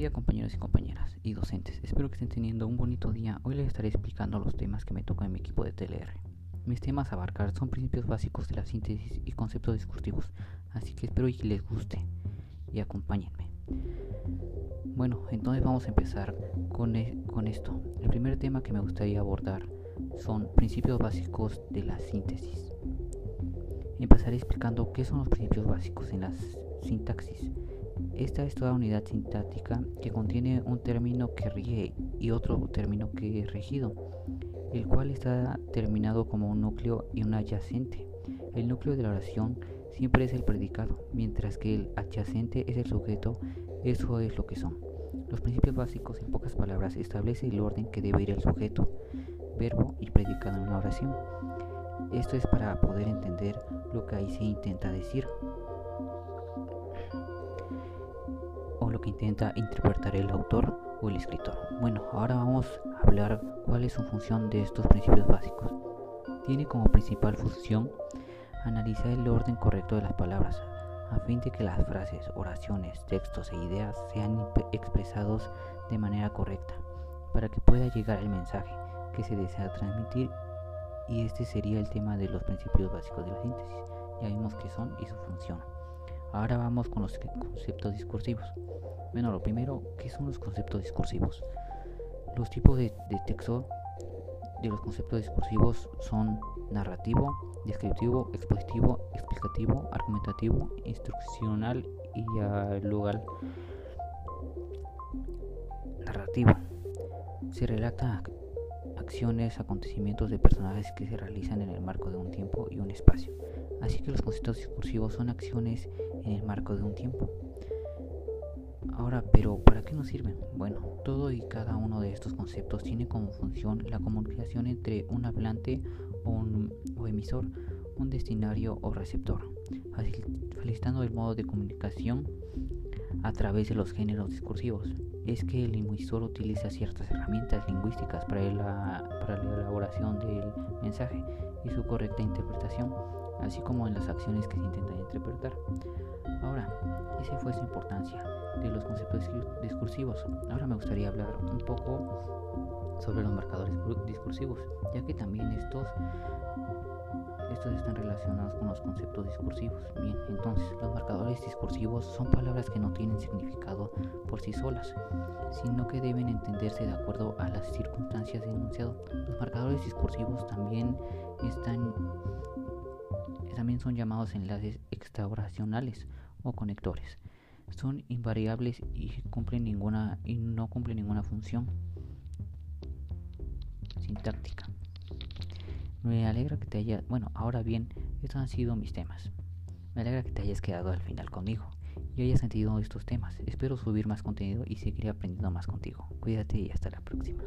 día compañeros y compañeras y docentes, espero que estén teniendo un bonito día. Hoy les estaré explicando los temas que me tocan en mi equipo de TLR. Mis temas a abarcar son principios básicos de la síntesis y conceptos discursivos, así que espero que les guste y acompáñenme. Bueno, entonces vamos a empezar con, e, con esto. El primer tema que me gustaría abordar son principios básicos de la síntesis. Empezaré explicando qué son los principios básicos en la sintaxis. Esta es toda unidad sintáctica que contiene un término que rige y otro término que es regido, el cual está terminado como un núcleo y un adyacente. El núcleo de la oración siempre es el predicado, mientras que el adyacente es el sujeto, eso es lo que son. Los principios básicos, en pocas palabras, establece el orden que debe ir el sujeto, verbo y predicado en una oración. Esto es para poder entender lo que ahí se intenta decir. Lo que intenta interpretar el autor o el escritor. Bueno, ahora vamos a hablar cuál es su función de estos principios básicos. Tiene como principal función analizar el orden correcto de las palabras, a fin de que las frases, oraciones, textos e ideas sean expresados de manera correcta, para que pueda llegar el mensaje que se desea transmitir y este sería el tema de los principios básicos de la síntesis. Ya vimos qué son y su función. Ahora vamos con los conceptos discursivos. Bueno, lo primero, ¿qué son los conceptos discursivos? Los tipos de, texto de los conceptos discursivos son narrativo, descriptivo, expositivo, explicativo, argumentativo, instruccional y dialogal. Narrativo. Se relata acciones, acontecimientos de personajes que se realizan en el marco de un tiempo y un espacio. Así que los conceptos discursivos son acciones en el marco de un tiempo. Ahora, pero ¿para qué nos sirven? Bueno, todo y cada uno de estos conceptos tiene como función la comunicación entre un hablante o, un, emisor, un destinario o receptor, facilitando el modo de comunicación a través de los géneros discursivos. Es que el emisor utiliza ciertas herramientas lingüísticas para para la elaboración del mensaje y su correcta interpretación así como en las acciones que se intentan interpretar. Ahora, esa fue su importancia de los conceptos discursivos. Ahora me gustaría hablar un poco sobre los marcadores discursivos, ya que también estos estos están relacionados con los conceptos discursivos. Bien, entonces los marcadores discursivos son palabras que no tienen significado por sí solas, sino que deben entenderse de acuerdo a las circunstancias de enunciado. Los marcadores discursivos también están también son llamados enlaces extraoracionales o conectores. Son invariables y cumplen ninguna y no cumplen ninguna función sintáctica. Me alegra que te haya, bueno, ahora bien, estos han sido mis temas. Me alegra que te hayas quedado al final conmigo y hayas sentido estos temas. Espero subir más contenido y seguir aprendiendo más contigo. Cuídate y hasta la próxima.